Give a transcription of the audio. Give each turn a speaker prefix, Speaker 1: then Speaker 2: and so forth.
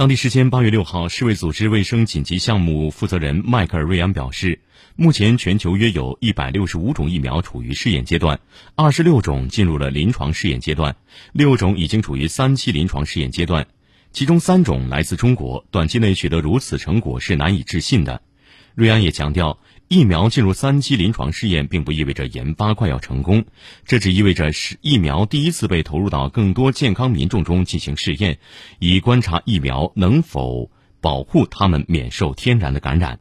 Speaker 1: 当地时间八月六号，世卫组织卫生紧急项目负责人迈克尔·瑞安表示，目前全球约有一百六十五种疫苗处于试验阶段，二十六种进入了临床试验阶段，六种已经处于三期临床试验阶段，其中三种来自中国。短期内取得如此成果是难以置信的。瑞安也强调。疫苗进入三期临床试验，并不意味着研发快要成功，这只意味着是疫苗第一次被投入到更多健康民众中进行试验，以观察疫苗能否保护他们免受天然的感染。